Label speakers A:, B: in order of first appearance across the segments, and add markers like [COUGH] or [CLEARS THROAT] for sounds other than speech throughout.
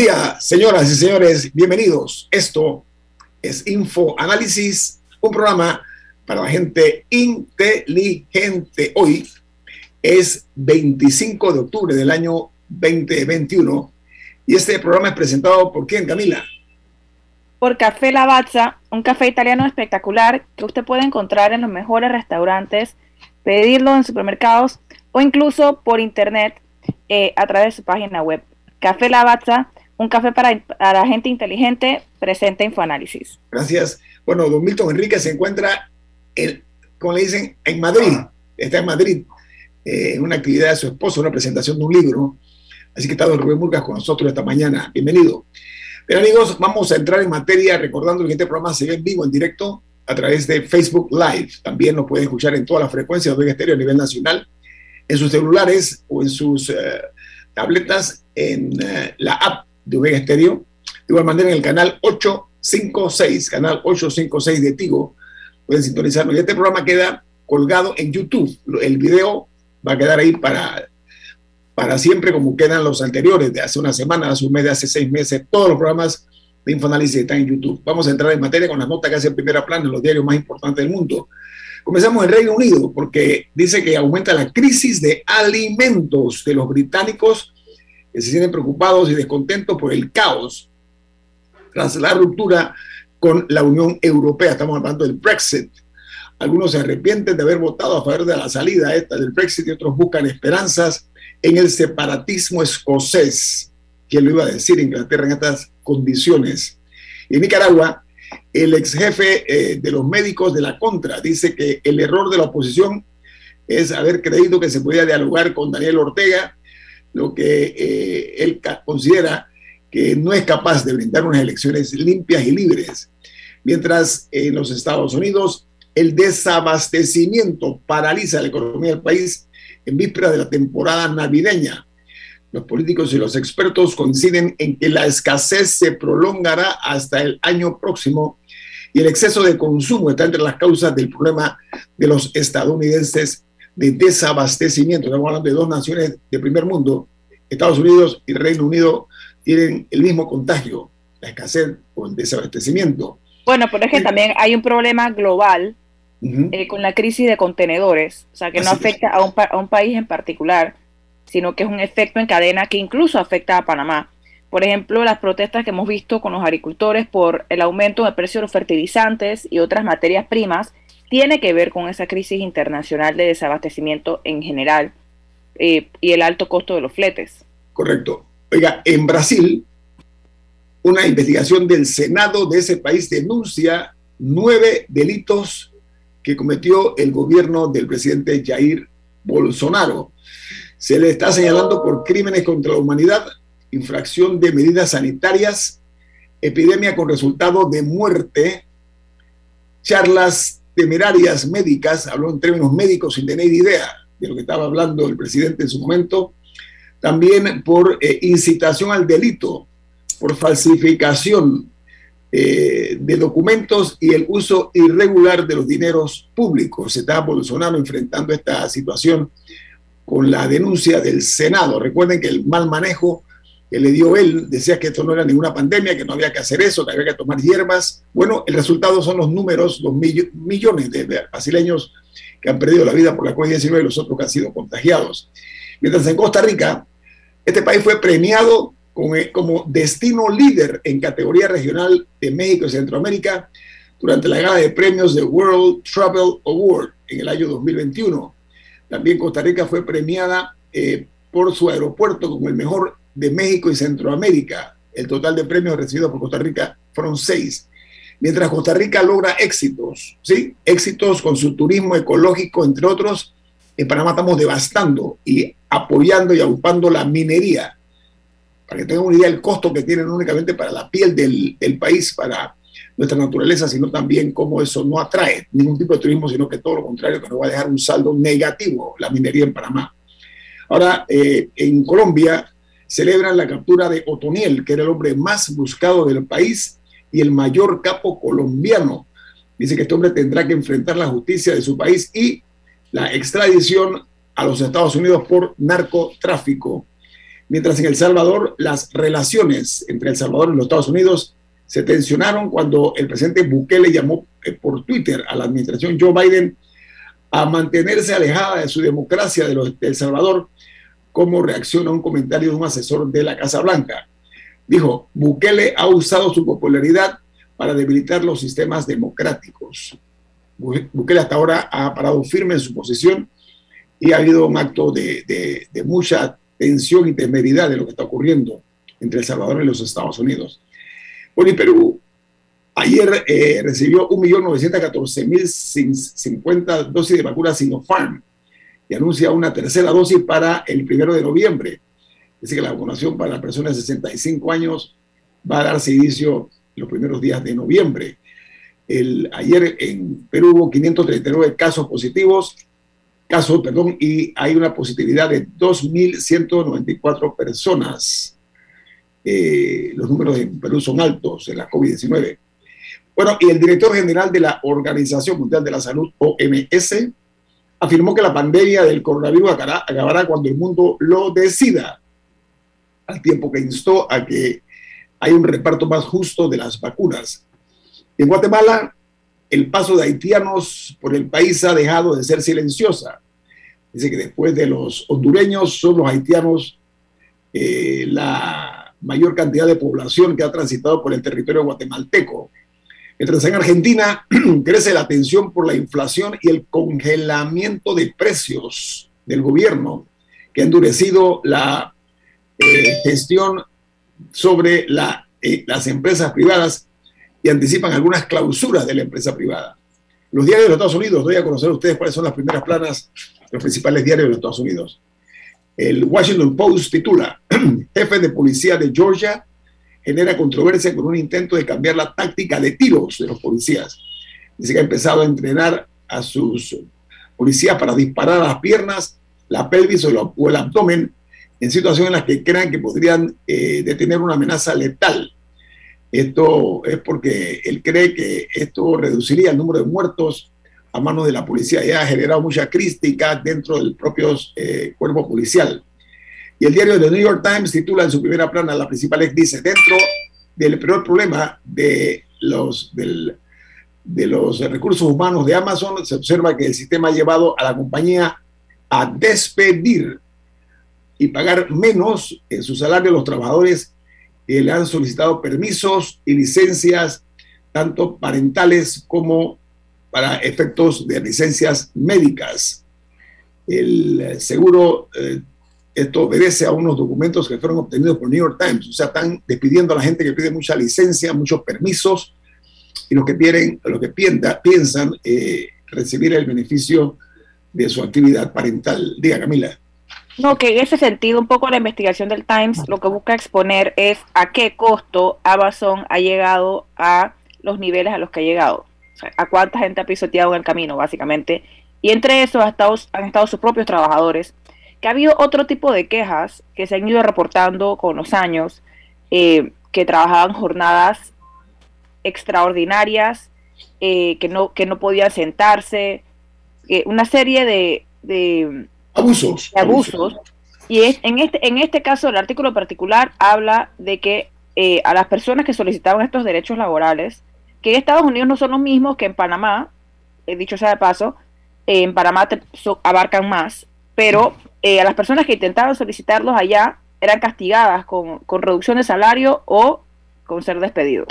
A: Día, señoras y señores, bienvenidos. Esto es Info Análisis, un programa para la gente inteligente. Hoy es 25 de octubre del año 2021 y este programa es presentado por quién, Camila?
B: Por Café Lavazza, un café italiano espectacular que usted puede encontrar en los mejores restaurantes, pedirlo en supermercados o incluso por internet eh, a través de su página web. Café Lavazza un café para, la gente inteligente, presente Infoanálisis.
A: Gracias. Bueno, don Milton Enrique se encuentra, en, como le dicen, en Madrid. Está en Madrid, eh, en una actividad de su esposo, una presentación de un libro. Así que está don Rubén Murgas con nosotros esta mañana. Bienvenido. Bien, amigos, vamos a entrar en materia recordando que este programa se ve en vivo, en directo, a través de Facebook Live. También nos pueden escuchar en todas las frecuencias de Estéreo a nivel nacional, en sus celulares o en sus eh, tabletas, en eh, la app de Omega Estéreo. De igual manera, en el canal 856, canal 856 de Tigo, pueden sintonizarnos. Y este programa queda colgado en YouTube. El video va a quedar ahí para, para siempre, como quedan los anteriores, de hace una semana, hace un mes, de hace seis meses. Todos los programas de Infoanálisis están en YouTube. Vamos a entrar en materia con las notas que hace en primera plana en los diarios más importantes del mundo. Comenzamos en Reino Unido porque dice que aumenta la crisis de alimentos de los británicos que se sienten preocupados y descontentos por el caos tras la ruptura con la Unión Europea. Estamos hablando del Brexit. Algunos se arrepienten de haber votado a favor de la salida esta del Brexit y otros buscan esperanzas en el separatismo escocés. ¿Quién lo iba a decir Inglaterra en estas condiciones? en Nicaragua, el ex jefe eh, de los médicos de la Contra dice que el error de la oposición es haber creído que se podía dialogar con Daniel Ortega lo que eh, él considera que no es capaz de brindar unas elecciones limpias y libres. Mientras en los Estados Unidos el desabastecimiento paraliza la economía del país en víspera de la temporada navideña. Los políticos y los expertos coinciden en que la escasez se prolongará hasta el año próximo y el exceso de consumo está entre las causas del problema de los estadounidenses de desabastecimiento. Estamos hablando de dos naciones de primer mundo. Estados Unidos y Reino Unido tienen el mismo contagio, la escasez o el desabastecimiento.
B: Bueno, pero es que también hay un problema global eh, con la crisis de contenedores, o sea, que no afecta a un, a un país en particular, sino que es un efecto en cadena que incluso afecta a Panamá. Por ejemplo, las protestas que hemos visto con los agricultores por el aumento del precio de los fertilizantes y otras materias primas tiene que ver con esa crisis internacional de desabastecimiento en general eh, y el alto costo de los fletes.
A: Correcto. Oiga, en Brasil, una investigación del Senado de ese país denuncia nueve delitos que cometió el gobierno del presidente Jair Bolsonaro. Se le está señalando por crímenes contra la humanidad, infracción de medidas sanitarias, epidemia con resultado de muerte, charlas temerarias médicas, habló en términos médicos sin tener idea de lo que estaba hablando el presidente en su momento, también por eh, incitación al delito, por falsificación eh, de documentos y el uso irregular de los dineros públicos. Se está Bolsonaro enfrentando esta situación con la denuncia del Senado. Recuerden que el mal manejo que le dio él, decía que esto no era ninguna pandemia, que no había que hacer eso, que había que tomar hierbas. Bueno, el resultado son los números, los millones de brasileños que han perdido la vida por la COVID-19 y los otros que han sido contagiados. Mientras en Costa Rica, Este país fue premiado como destino líder en categoría regional de México y Centroamérica durante la gala de premios de World Travel Award en el año 2021. También Costa Rica fue premiada eh, por su aeropuerto como el mejor de México y Centroamérica. El total de premios recibidos por Costa Rica fueron seis. Mientras Costa Rica logra éxitos, ¿sí? Éxitos con su turismo ecológico, entre otros, en Panamá estamos devastando y apoyando y agrupando la minería. Para que tengan una idea del costo que tienen únicamente para la piel del, del país, para nuestra naturaleza, sino también cómo eso no atrae ningún tipo de turismo, sino que todo lo contrario, que nos va a dejar un saldo negativo la minería en Panamá. Ahora, eh, en Colombia celebran la captura de Otoniel, que era el hombre más buscado del país y el mayor capo colombiano. Dice que este hombre tendrá que enfrentar la justicia de su país y la extradición a los Estados Unidos por narcotráfico. Mientras en El Salvador las relaciones entre El Salvador y los Estados Unidos se tensionaron cuando el presidente Bukele llamó eh, por Twitter a la administración Joe Biden a mantenerse alejada de su democracia de, los, de El Salvador como reacción a un comentario de un asesor de la Casa Blanca. Dijo, Bukele ha usado su popularidad para debilitar los sistemas democráticos. Bukele hasta ahora ha parado firme en su posición y ha habido un acto de, mucha tensión y temeridad de lo que está ocurriendo entre El Salvador y los Estados Unidos. Bueno, y Perú ayer eh, recibió 1.914.050 dosis de vacuna Sinopharm y anuncia una tercera dosis para el primero de noviembre. Dice que la vacunación para las personas de 65 años va a darse inicio los primeros días de noviembre. El, ayer en Perú hubo 539 casos positivos, casos, perdón, y hay una positividad de 2.194 personas. Eh, los números en Perú son altos en la COVID-19. Bueno, y el director general de la Organización Mundial de la Salud, OMS, afirmó que la pandemia del coronavirus acabará cuando el mundo lo decida, al tiempo que instó a que hay un reparto más justo de las vacunas. En Guatemala, el paso de haitianos por el país ha dejado de ser silenciosa. Dice que después de los hondureños son los haitianos eh, la mayor cantidad de población que ha transitado por el territorio guatemalteco. Mientras en Argentina [CLEARS THROAT] crece la tensión por la inflación y el congelamiento de precios del gobierno, que ha endurecido la eh, gestión sobre eh, las empresas privadas y anticipan algunas clausuras de la empresa privada. Los diarios de los Estados Unidos, doy a conocer a ustedes cuáles son las primeras planas los principales diarios de Estados Unidos. El Washington Post titula, [CLEARS THROAT] jefe de policía de Georgia genera controversia con un intento de cambiar la táctica de tiros de los policías. Dice que ha empezado a entrenar a sus policías para disparar a las piernas, la pelvis o, el abdomen en situaciones en las que crean que podrían eh, detener una amenaza letal. Esto es porque él cree que esto reduciría el número de muertos a manos de la policía y ha generado mucha crítica dentro del propio eh, cuerpo policial. Y el diario The New York Times titula en su primera plana, la principal dice, dentro del peor problema de los, de los recursos humanos de Amazon, se observa que el sistema ha llevado a la compañía a despedir y pagar menos en su salario a los trabajadores que le han solicitado permisos y licencias, tanto parentales como para efectos de licencias médicas. El seguro eh, esto obedece a unos documentos que fueron obtenidos por New York Times. O sea, están despidiendo a la gente que pide mucha licencia, muchos permisos, y los que, piden, los que piensan eh, recibir el beneficio de su actividad parental. Diga, Camila.
B: No, que en ese sentido, un poco la investigación del Times lo que busca exponer es a qué costo Amazon ha llegado a los niveles a los que ha llegado. O sea, a cuánta gente ha pisoteado en el camino, básicamente. Y entre esos han estado sus propios trabajadores que ha habido otro tipo de quejas que se han ido reportando con los años, eh, que trabajaban jornadas extraordinarias, eh, que, no, que no podían sentarse, una serie de,
A: abusos.
B: abusos. Y es, en, este, en este caso, el artículo particular habla de que eh, a las personas que solicitaban estos derechos laborales, que en Estados Unidos no son los mismos que en Panamá, he dicho sea de paso, en Panamá abarcan más, pero eh, a las personas que intentaban solicitarlos allá eran castigadas con, con reducción de salario o con ser despedidos.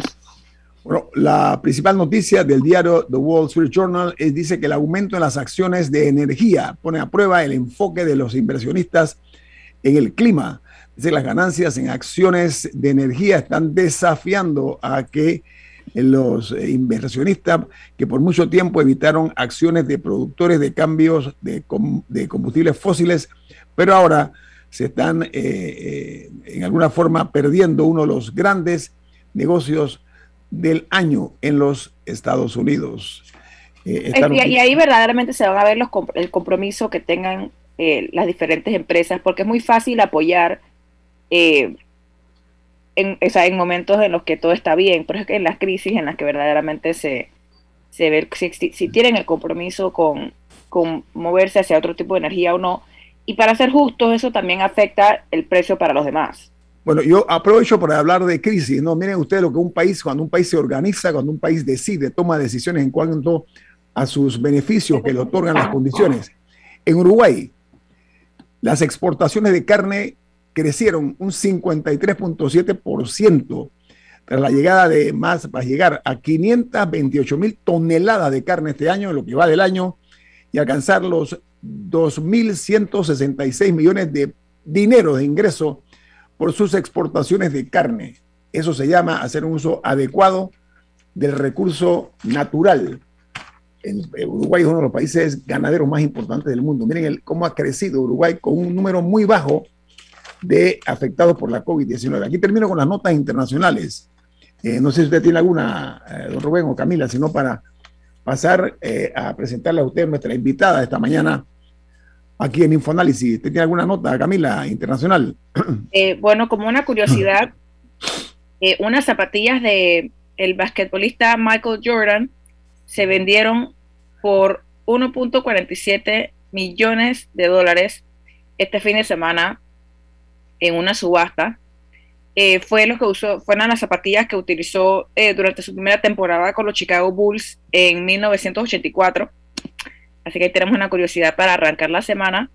A: Bueno, la principal noticia del diario The Wall Street Journal es, dice que el aumento en las acciones de energía pone a prueba el enfoque de los inversionistas en el clima. Dice las ganancias en acciones de energía están desafiando a que los inversionistas que por mucho tiempo evitaron acciones de productores de cambios de, combustibles fósiles, pero ahora se están eh, eh, en alguna forma perdiendo uno de los grandes negocios del año en los Estados Unidos.
B: Eh, y, ahí verdaderamente se van a ver los, el compromiso que tengan eh, las diferentes empresas, porque es muy fácil apoyar eh, en, en momentos en los que todo está bien, pero es que en las crisis en las que verdaderamente se, se ve si, si, tienen el compromiso con, con moverse hacia otro tipo de energía o no. Y para ser justos, eso también afecta el precio para los demás.
A: Bueno, yo aprovecho para hablar de crisis. No, miren ustedes lo que un país, cuando un país se organiza, cuando un país decide, toma decisiones en cuanto a sus beneficios que le otorgan las condiciones. En Uruguay, las exportaciones de carne crecieron un 53.7% tras la llegada de más, para llegar a 528 mil toneladas de carne este año, en lo que va del año, y alcanzar los 2.166 millones de dinero de ingreso por sus exportaciones de carne. Eso se llama hacer un uso adecuado del recurso natural. Uruguay es uno de los países ganaderos más importantes del mundo. Miren cómo ha crecido Uruguay con un número muy bajo de afectados por la COVID-19. Aquí termino con las notas internacionales. Eh, no sé si usted tiene alguna, eh, don Rubén o Camila, sino para pasar eh, a presentarle a usted nuestra invitada esta mañana, aquí en Infoanálisis. ¿Usted tiene alguna nota, Camila, internacional? [CLEARS THROAT]
B: Bueno, como una curiosidad, [CLEARS THROAT] unas zapatillas de el basquetbolista Michael Jordan se vendieron por 1.47 millones de dólares este fin de semana en una subasta. Eh, fue lo que usó, fueron las zapatillas que utilizó durante su primera temporada con los Chicago Bulls en 1984 Así que tenemos una curiosidad para arrancar la semana.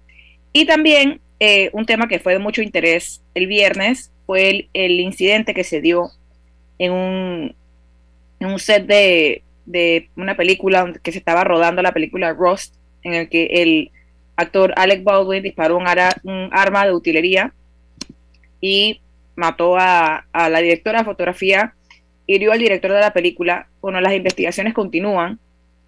B: Y también eh, un tema que fue de mucho interés el viernes fue el, incidente que se dio en un, en un set de, de, una película que se estaba rodando la película Rust, en el que el actor Alec Baldwin disparó un arma de utilería y mató a, a, la directora de fotografía, hirió al director de la película. Bueno, las investigaciones continúan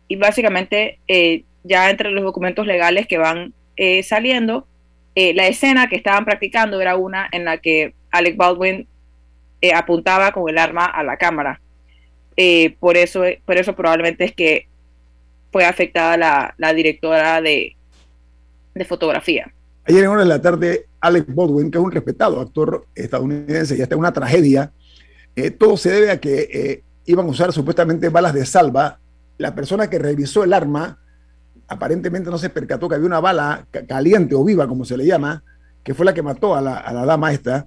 B: y básicamente eh, ya entre los documentos legales que van eh, saliendo, eh, la escena que estaban practicando era una en la que Alec Baldwin apuntaba con el arma a la cámara. por, eso, por eso probablemente es que fue afectada la, directora de, fotografía.
A: Ayer en hora de la tarde, Alec Baldwin, que es un respetado actor estadounidense, ya está en una tragedia. todo se debe a que iban a usar supuestamente balas de salva. La persona que revisó el arma aparentemente no se percató que había una bala caliente o viva, como se le llama, que fue la que mató a la, dama esta.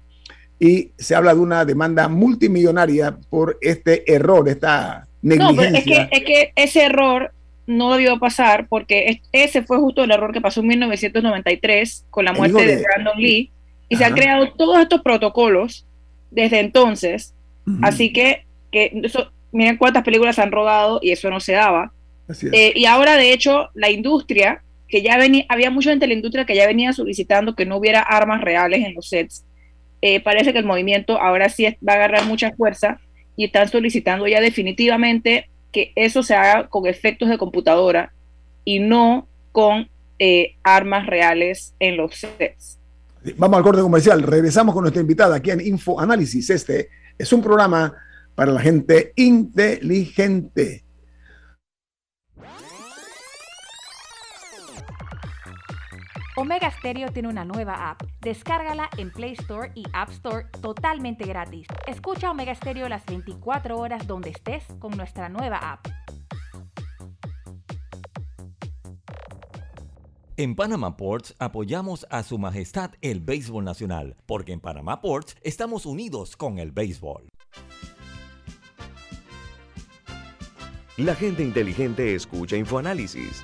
A: Y se habla de una demanda multimillonaria por este error, esta negligencia.
B: No, es que, es que ese error no debió pasar porque ese fue justo el error que pasó en 1993 con la muerte de, Brandon Lee y se han creado todos estos protocolos desde entonces. Así que, que eso, miren cuántas películas han rodado y eso no se daba. Eh, y ahora, de hecho, la industria, que ya venía, había mucha gente de la industria que ya venía solicitando que no hubiera armas reales en los sets. Eh, parece que el movimiento ahora sí va a agarrar mucha fuerza y están solicitando ya definitivamente que eso se haga con efectos de computadora y no con eh, armas reales en los sets.
A: Vamos al corte comercial. Regresamos con nuestra invitada aquí en Info Análisis. Este es un programa para la gente inteligente.
C: Omega Stereo tiene una nueva app. Descárgala en Play Store y App Store totalmente gratis. Escucha Omega Stereo las 24 horas donde estés con nuestra nueva app.
D: En Panama Ports apoyamos a Su Majestad el Béisbol Nacional, porque en Panama Ports estamos unidos con el béisbol.
E: La gente inteligente escucha InfoAnálisis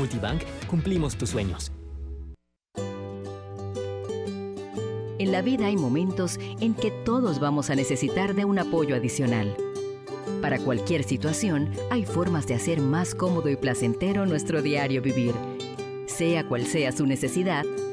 F: Multibank cumplimos tus sueños.
G: En la vida hay momentos en que todos vamos a necesitar de un apoyo adicional. Para cualquier situación, hay formas de hacer más cómodo y placentero nuestro diario vivir. Sea cual sea su necesidad,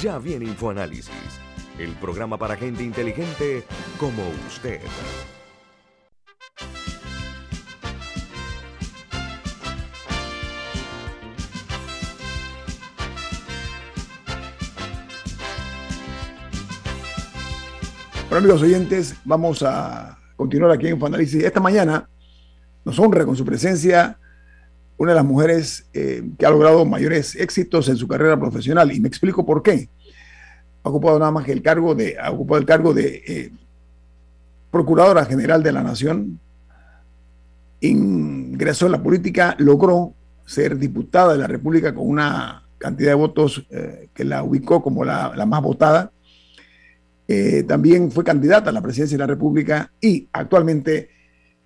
E: Ya viene InfoAnálisis, el programa para gente inteligente como usted.
A: Bueno, amigos oyentes, vamos a continuar aquí en InfoAnálisis. Esta mañana nos honra con su presencia una de las mujeres eh, que ha logrado mayores éxitos en su carrera profesional. Y me explico por qué. Ha ocupado nada más que el cargo de, ha ocupado el cargo de eh, Procuradora General de la Nación. Ingresó en la política, logró ser diputada de la República con una cantidad de votos eh, que la ubicó como la, la más votada. también fue candidata a la presidencia de la República y actualmente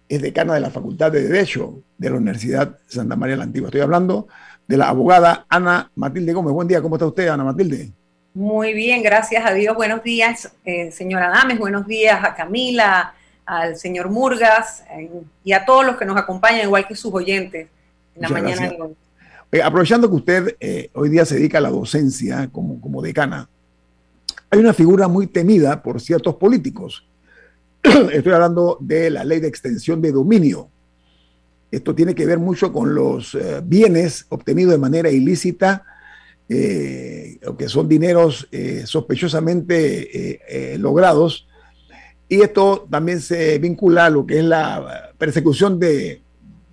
A: es decana de la Facultad de Derecho de la Universidad Santa María la Antigua. Estoy hablando de la abogada Ana Matilde Gómez. Buen día, ¿cómo está usted, Ana Matilde?
H: Muy bien, gracias a Dios. Buenos días, eh, señora Dames. Buenos días a Camila, al señor Murgas eh, y a todos los que nos acompañan, igual que sus oyentes en la mañana de hoy.
A: Eh, aprovechando que usted eh, hoy día se dedica a la docencia como, como decana, hay una figura muy temida por ciertos políticos [CLEARS THROAT] Estoy hablando de la ley de extensión de dominio. Esto tiene que ver mucho con los eh, bienes obtenidos de manera ilícita, eh, que son dineros eh, sospechosamente logrados. Y esto también se vincula a lo que es la persecución de,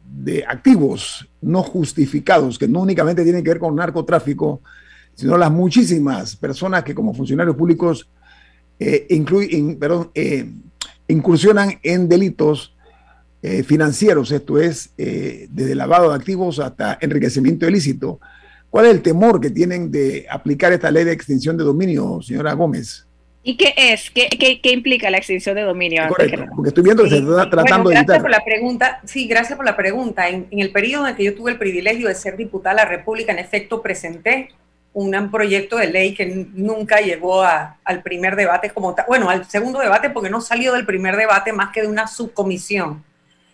A: de activos no justificados, que no únicamente tienen que ver con narcotráfico, sino las muchísimas personas que como funcionarios públicos perdón, incursionan en delitos eh, financieros, esto es, eh, desde lavado de activos hasta enriquecimiento ilícito. ¿Cuál es el temor que tienen de aplicar esta ley de extinción de dominio, señora Gómez?
B: ¿Y qué es? ¿Qué, qué, qué implica la extinción de dominio?
A: Correcto, porque estoy viendo que se está tratando
H: bueno, gracias
A: de evitar.
H: por la pregunta. Sí, gracias por la pregunta. En, en, el periodo en que yo tuve el privilegio de ser diputada de la República, en efecto, presenté un proyecto de ley que nunca llegó a, al primer debate como tal, bueno, al segundo debate porque no salió del primer debate más que de una subcomisión.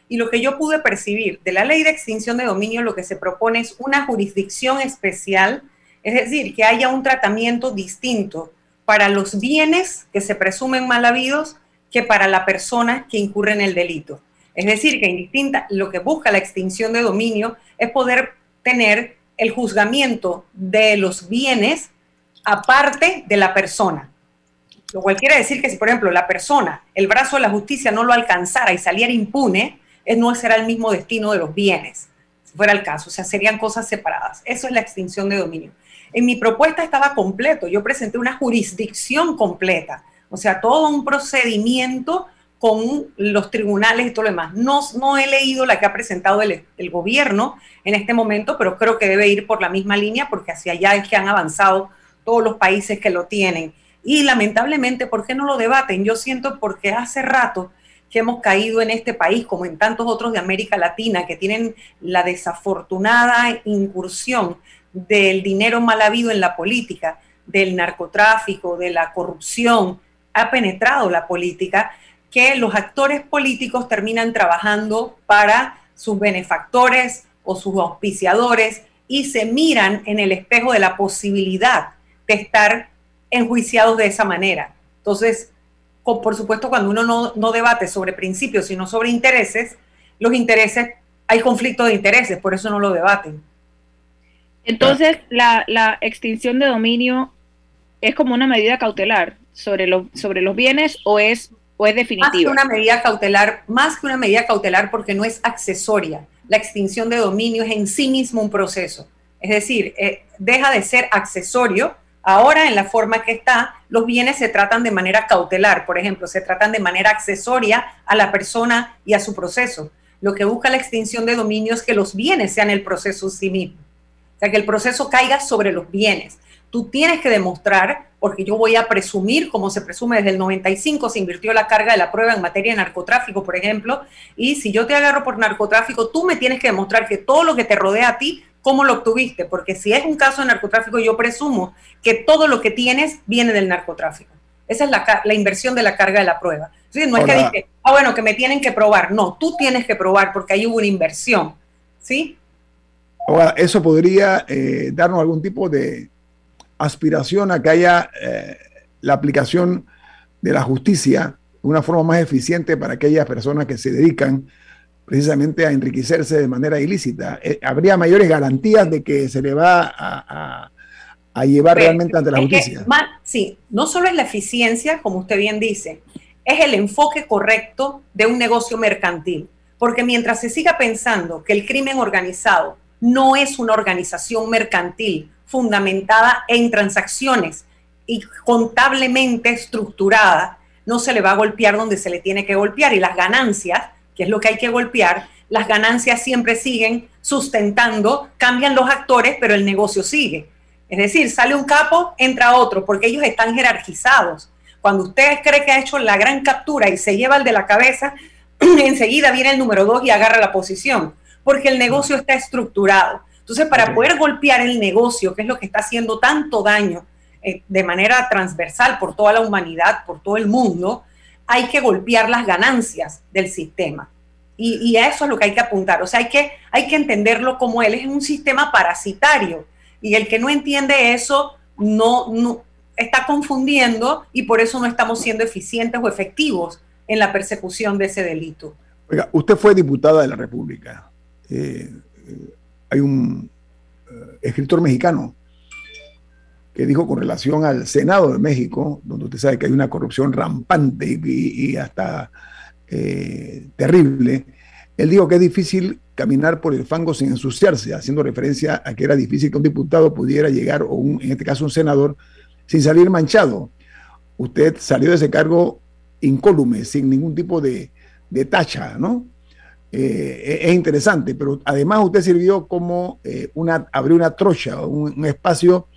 H: Y lo que yo pude percibir de la ley de extinción de dominio, lo que se propone es una jurisdicción especial, es decir, que haya un tratamiento distinto para los bienes que se presumen mal habidos que para la persona que incurre en el delito. Es decir, que indistinta, lo que busca la extinción de dominio es poder tener el juzgamiento de los bienes aparte de la persona. Lo cual quiere decir que si, por ejemplo, la persona, el brazo de la justicia no lo alcanzara y saliera impune, no será el mismo destino de los bienes, si fuera el caso. O sea, serían cosas separadas. Eso es la extinción de dominio. En mi propuesta estaba completo. Yo presenté una jurisdicción completa. O sea, todo un procedimiento con los tribunales y todo lo demás. No, no he leído la que ha presentado el, el, gobierno en este momento, pero creo que debe ir por la misma línea porque hacia allá es que han avanzado todos los países que lo tienen. Y lamentablemente, ¿por qué no lo debaten? Yo siento porque hace rato que hemos caído en este país, como en tantos otros de América Latina, que tienen la desafortunada incursión del dinero mal habido en la política, del narcotráfico, de la corrupción, ha penetrado la política, que los actores políticos terminan trabajando para sus benefactores o sus auspiciadores y se miran en el espejo de la posibilidad de estar enjuiciados de esa manera. Entonces, por supuesto, cuando uno no, debate sobre principios, sino sobre intereses, los intereses, hay conflicto de intereses, por eso no lo debaten.
B: Entonces, la, extinción de dominio es como una medida cautelar sobre, sobre los bienes o es, o es definitiva. Más que
H: una medida cautelar, más que una medida cautelar porque no es accesoria. La extinción de dominio es en sí mismo un proceso. Es decir, eh, deja de ser accesorio Ahora, en la forma que está, los bienes se tratan de manera cautelar, por ejemplo, se tratan de manera accesoria a la persona y a su proceso. Lo que busca la extinción de dominio es que los bienes sean el proceso en sí mismo. O sea, que el proceso caiga sobre los bienes. Tú tienes que demostrar, porque yo voy a presumir, como se presume desde el 95, se invirtió la carga de la prueba en materia de narcotráfico, por ejemplo, y si yo te agarro por narcotráfico, tú me tienes que demostrar que todo lo que te rodea a ti cómo lo obtuviste, porque si es un caso de narcotráfico, yo presumo que todo lo que tienes viene del narcotráfico. Esa es la, inversión de la carga de la prueba. no es que dije, ah, bueno, que me tienen que probar. No, tú tienes que probar porque ahí hubo una inversión. ¿Sí?
A: Ahora, eso podría eh, darnos algún tipo de aspiración a que haya eh, la aplicación de la justicia de una forma más eficiente para aquellas personas que se dedican precisamente a enriquecerse de manera ilícita. Eh, ¿Habría mayores garantías de que se le va a, llevar realmente ante la justicia?
H: sí, no solo es la eficiencia, como usted bien dice, es el enfoque correcto de un negocio mercantil. Porque mientras se siga pensando que el crimen organizado no es una organización mercantil fundamentada en transacciones y contablemente estructurada, no se le va a golpear donde se le tiene que golpear y las ganancias que es lo que hay que golpear, las ganancias siempre siguen sustentando, cambian los actores, pero el negocio sigue. Es decir, sale un capo, entra otro, porque ellos están jerarquizados. Cuando usted cree que ha hecho la gran captura y se lleva el de la cabeza, [CLEARS THROAT] enseguida viene el número dos y agarra la posición, porque el negocio está estructurado. Entonces, para poder golpear el negocio, que es lo que está haciendo tanto daño eh, de manera transversal por toda la humanidad, por todo el mundo, hay que golpear las ganancias del sistema. Y, a eso es lo que hay que apuntar. O sea, hay que, hay que entenderlo como él es un sistema parasitario. Y el que no entiende eso no, no está confundiendo y por eso no estamos siendo eficientes o efectivos en la persecución de ese delito.
A: Oiga, usted fue diputada de la República. Eh, eh, hay un eh, escritor mexicano que dijo con relación al Senado de México, donde usted sabe que hay una corrupción rampante y, hasta eh, terrible, él dijo que es difícil caminar por el fango sin ensuciarse, haciendo referencia a que era difícil que un diputado pudiera llegar, o en este caso un senador, sin salir manchado. Usted salió de ese cargo incólume, sin ningún tipo de, tacha, ¿no? Eh, es interesante, pero además usted sirvió como eh, una, abrió una trocha, un espacio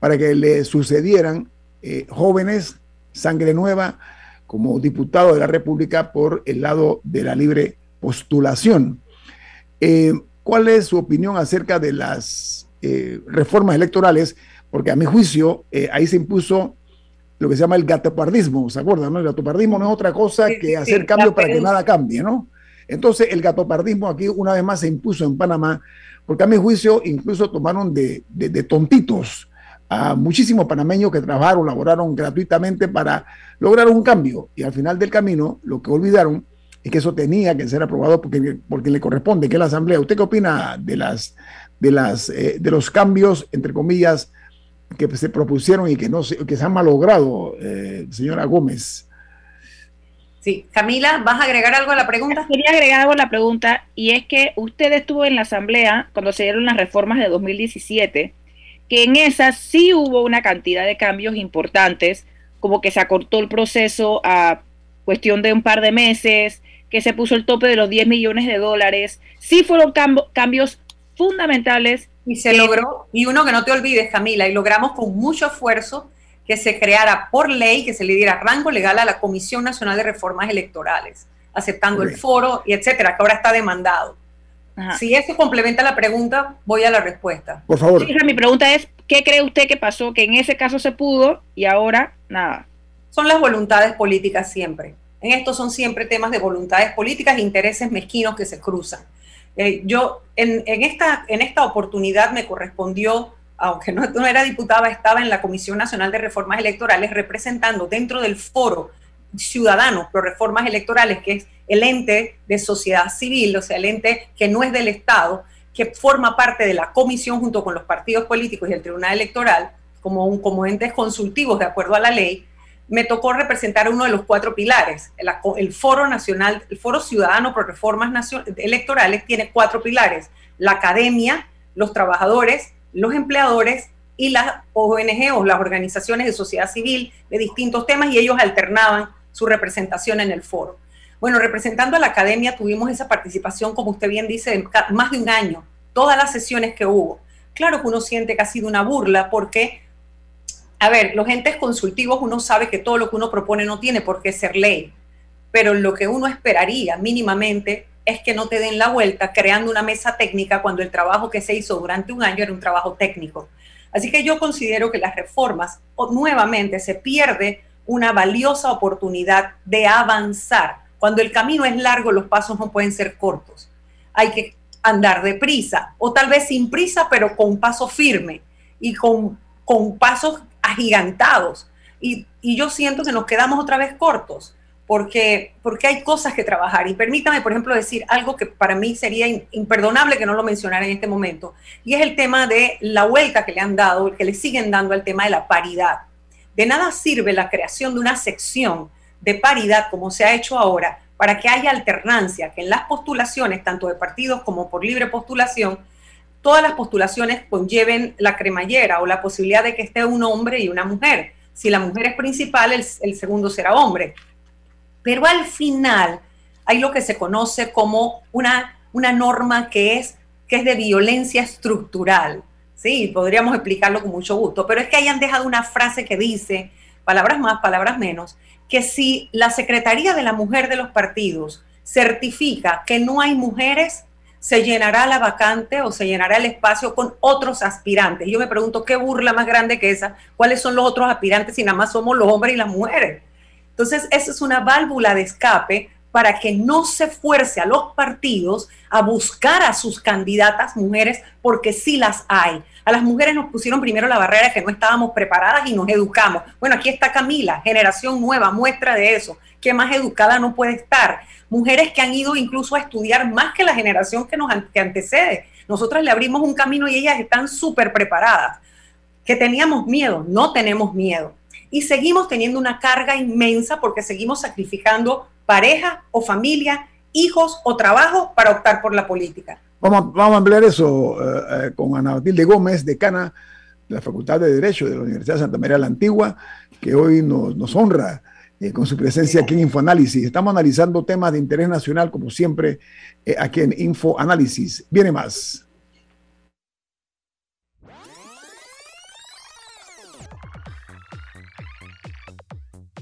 A: para que le sucedieran eh, jóvenes, sangre nueva, como diputado de la República por el lado de la libre postulación. Eh, ¿Cuál es su opinión acerca de las eh, reformas electorales? Porque a mi juicio ahí se impuso lo que se llama el gatopardismo, ¿se acuerdan? El gatopardismo no es otra cosa que hacer cambios para que nada cambie, ¿no? Entonces el gatopardismo aquí una vez más se impuso en Panamá, porque a mi juicio incluso tomaron de, de tontitos a muchísimos panameños que trabajaron, laboraron gratuitamente para lograr un cambio. Y al final del camino, lo que olvidaron es que eso tenía que ser aprobado porque, porque le corresponde, que es la Asamblea. ¿Usted qué opina de, las, de, las, eh, de los cambios, entre comillas, que se propusieron y que, no se, que se han malogrado, eh, señora Gómez?
H: Sí, Camila, ¿vas a agregar algo a la pregunta?
B: Quería agregar algo a la pregunta y es que usted estuvo en la Asamblea cuando se dieron las reformas de 2017 que en esas sí hubo una cantidad de cambios importantes, como que se acortó el proceso a cuestión de un par de meses, que se puso el tope de los 10 millones de dólares. Sí fueron cambios fundamentales.
H: Y se logró, y uno que no te olvides, Camila, y logramos con mucho esfuerzo que se creara por ley, que se le diera rango legal a la Comisión Nacional de Reformas Electorales. aceptando el foro y etcétera, que ahora está demandado. Si eso complementa la pregunta, voy a la respuesta.
A: Por favor.
B: mi pregunta es, ¿qué cree usted que pasó? Que en ese caso se pudo y ahora nada.
H: Son las voluntades políticas siempre. En esto son siempre temas de voluntades políticas e intereses mezquinos que se cruzan. Eh, yo en, esta, en esta oportunidad me correspondió, aunque no, no era diputada, estaba en la Comisión Nacional de Reformas Electorales representando dentro del foro ciudadanos pro reformas electorales, que es el ente de sociedad civil, o sea, el ente que no es del Estado, que forma parte de la comisión junto con los partidos políticos y el Tribunal Electoral, como, un, como entes consultivos de acuerdo a la ley, me tocó representar uno de los cuatro pilares. El, Foro Nacional, el Foro Ciudadano por Reformas Electorales tiene cuatro pilares. La academia, los trabajadores, los empleadores y las ONG o las organizaciones de sociedad civil de distintos temas y ellos alternaban su representación en el foro. Bueno, representando a la academia tuvimos esa participación, como usted bien dice, de más de un año, todas las sesiones que hubo. Claro que uno siente que ha sido una burla porque a ver, los entes consultivos uno sabe que todo lo que uno propone no tiene por qué ser ley, pero lo que uno esperaría mínimamente es que no te den la vuelta creando una mesa técnica cuando el trabajo que se hizo durante un año era un trabajo técnico. Así que yo considero que las reformas, nuevamente, se pierde una valiosa oportunidad de avanzar. Cuando el camino es largo, los pasos no pueden ser cortos. Hay que andar deprisa, o tal vez sin prisa, pero con paso firme y con, con pasos agigantados. Y, yo siento que nos quedamos otra vez cortos, porque, porque hay cosas que trabajar. Y permítame, por ejemplo, decir algo que para mí sería imperdonable que no lo mencionara en este momento, y es el tema de la vuelta que le han dado, que le siguen dando al tema de la paridad. De nada sirve la creación de una sección de paridad como se ha hecho ahora para que haya alternancia, que en las postulaciones, tanto de partidos como por libre postulación, todas las postulaciones conlleven la cremallera o la posibilidad de que esté un hombre y una mujer. Si la mujer es principal, el, segundo será hombre. Pero al final hay lo que se conoce como una, una norma que es, que es de violencia estructural. Sí, podríamos explicarlo con mucho gusto, pero es que hayan dejado una frase que dice, palabras más, palabras menos, que si la Secretaría de la Mujer de los partidos certifica que no hay mujeres, se llenará la vacante o se llenará el espacio con otros aspirantes. Yo me pregunto, ¿qué burla más grande que esa? ¿Cuáles son los otros aspirantes si nada más somos los hombres y las mujeres? Entonces, esa es una válvula de escape para que no se fuerce a los partidos a buscar a sus candidatas mujeres, porque sí las hay. A las mujeres nos pusieron primero la barrera que no estábamos preparadas y nos educamos. Bueno, aquí está Camila, generación nueva, muestra de eso. ¿Qué más educada no puede estar? mujeres que han ido incluso a estudiar más que la generación que nos antecede. Nosotras le abrimos un camino y ellas están súper preparadas. Que teníamos miedo, no tenemos miedo. Y seguimos teniendo una carga inmensa porque seguimos sacrificando pareja o familia, hijos o trabajo para optar por la política.
A: Vamos, vamos a ampliar eso eh, eh, con Ana Matilde Gómez, decana de la Facultad de Derecho de la Universidad de Santa María la Antigua, que hoy nos, honra eh, con su presencia aquí en InfoAnálisis. Estamos analizando temas de interés nacional, como siempre, aquí en InfoAnálisis. Viene más.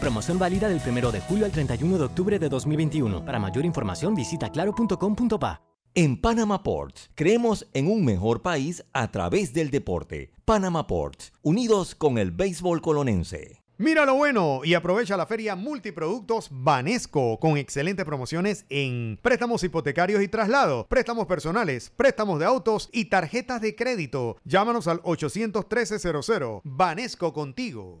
F: Promoción válida del 1 de julio al 31 de octubre de 2021. Para mayor información visita claro.com.pa.
D: En Panama Ports creemos en un mejor país a través del deporte. Panama Ports, unidos con el béisbol colonense.
I: Mira lo bueno y aprovecha la feria Multiproductos Banesco con excelentes promociones en préstamos hipotecarios y traslados, préstamos personales, préstamos de autos y tarjetas de crédito. Llámanos al 813-00. Banesco contigo.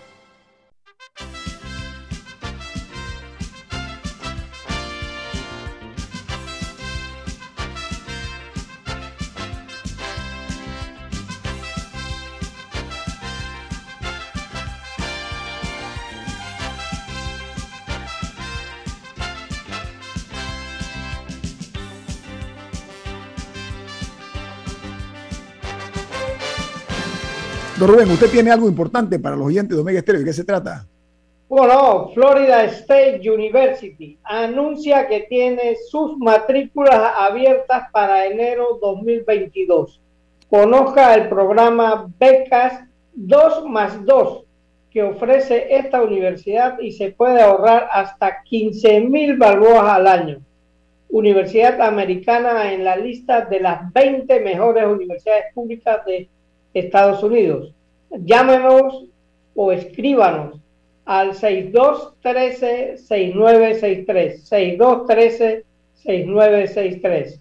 A: Rubén, usted tiene algo importante para los oyentes de Omega Estéreo. ¿De qué se trata?
J: Bueno, Florida State University anuncia que tiene sus matrículas abiertas para enero 2022. Conozca el programa Becas 2 más 2 que ofrece esta universidad y se puede ahorrar hasta 15 mil balboas al año. Universidad Americana en la lista de las 20 mejores universidades públicas de Estados Unidos. Llámenos o escríbanos al 6213-6963. 6213-6963.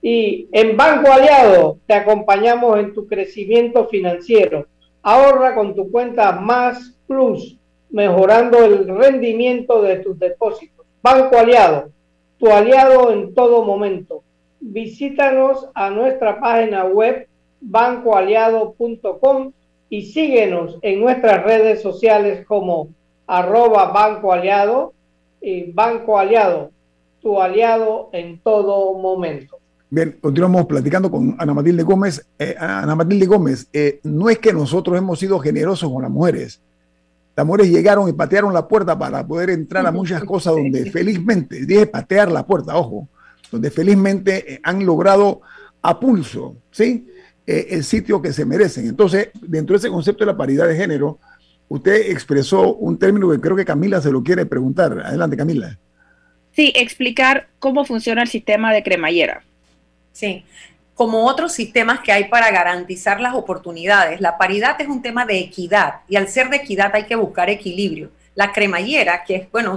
J: Y en Banco Aliado te acompañamos en tu crecimiento financiero. Ahorra con tu cuenta Más Plus, mejorando el rendimiento de tus depósitos. Banco Aliado, tu aliado en todo momento. Visítanos a nuestra página web bancoaliado.com y síguenos en nuestras redes sociales como arroba Banco Aliado y Banco Aliado, tu aliado en todo momento.
A: Bien, continuamos platicando con Ana Matilde Gómez. Eh, Ana Matilde Gómez, eh, no es que nosotros hemos sido generosos con las mujeres. Las mujeres llegaron y patearon la puerta para poder entrar a muchas [LAUGHS] cosas donde felizmente, dije patear la puerta, ojo, donde felizmente eh, han logrado a pulso, ¿sí? El sitio que se merecen. Entonces, dentro de ese concepto de la paridad de género, usted expresó un término que creo que Camila se lo quiere preguntar. Adelante, Camila.
B: Sí, explicar cómo funciona el sistema de cremallera.
H: Sí, como otros sistemas que hay para garantizar las oportunidades, la paridad es un tema de equidad y al ser de equidad hay que buscar equilibrio. La cremallera, que es, bueno,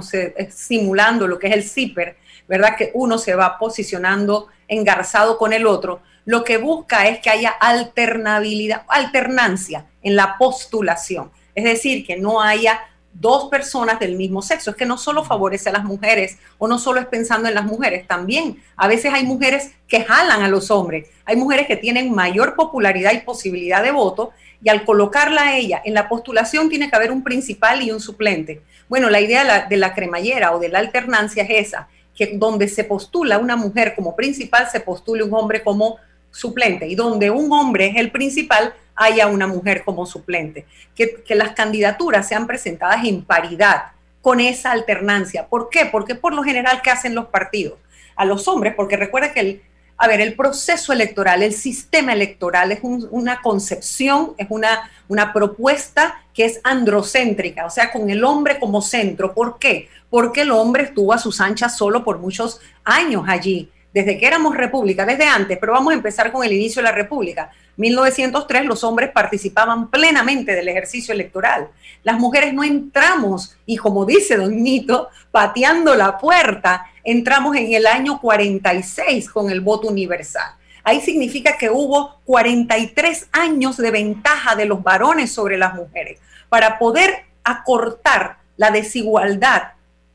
H: simulando lo que es el zipper, ¿verdad? Que uno se va posicionando engarzado con el otro, lo que busca es que haya alternabilidad, alternancia en la postulación. Es decir, que no haya dos personas del mismo sexo. Es que no solo favorece a las mujeres o no solo es pensando en las mujeres, también a veces hay mujeres que jalan a los hombres. Hay mujeres que tienen mayor popularidad y posibilidad de voto y al colocarla a ella en la postulación tiene que haber un principal y un suplente. Bueno, la idea de la, de la cremallera o de la alternancia es esa, que donde se postula una mujer como principal, se postule un hombre como suplente y donde un hombre es el principal, haya una mujer como suplente. Que, las candidaturas sean presentadas en paridad con esa alternancia. ¿Por qué? Porque por lo general, ¿qué hacen los partidos? A los hombres, porque recuerda que el, a ver, el proceso electoral, el sistema electoral es una concepción, es una, una propuesta que es androcéntrica, o sea, con el hombre como centro. ¿Por qué? Porque el hombre estuvo a sus anchas solo por muchos años allí desde que éramos república, desde antes, pero vamos a empezar con el inicio de la república. 1903 los hombres participaban plenamente del ejercicio electoral. Las mujeres no entramos, y como dice don Nito, pateando la puerta, entramos en el año 46 con el voto universal. Ahí significa que hubo 43 años de ventaja de los varones sobre las mujeres para poder acortar la desigualdad,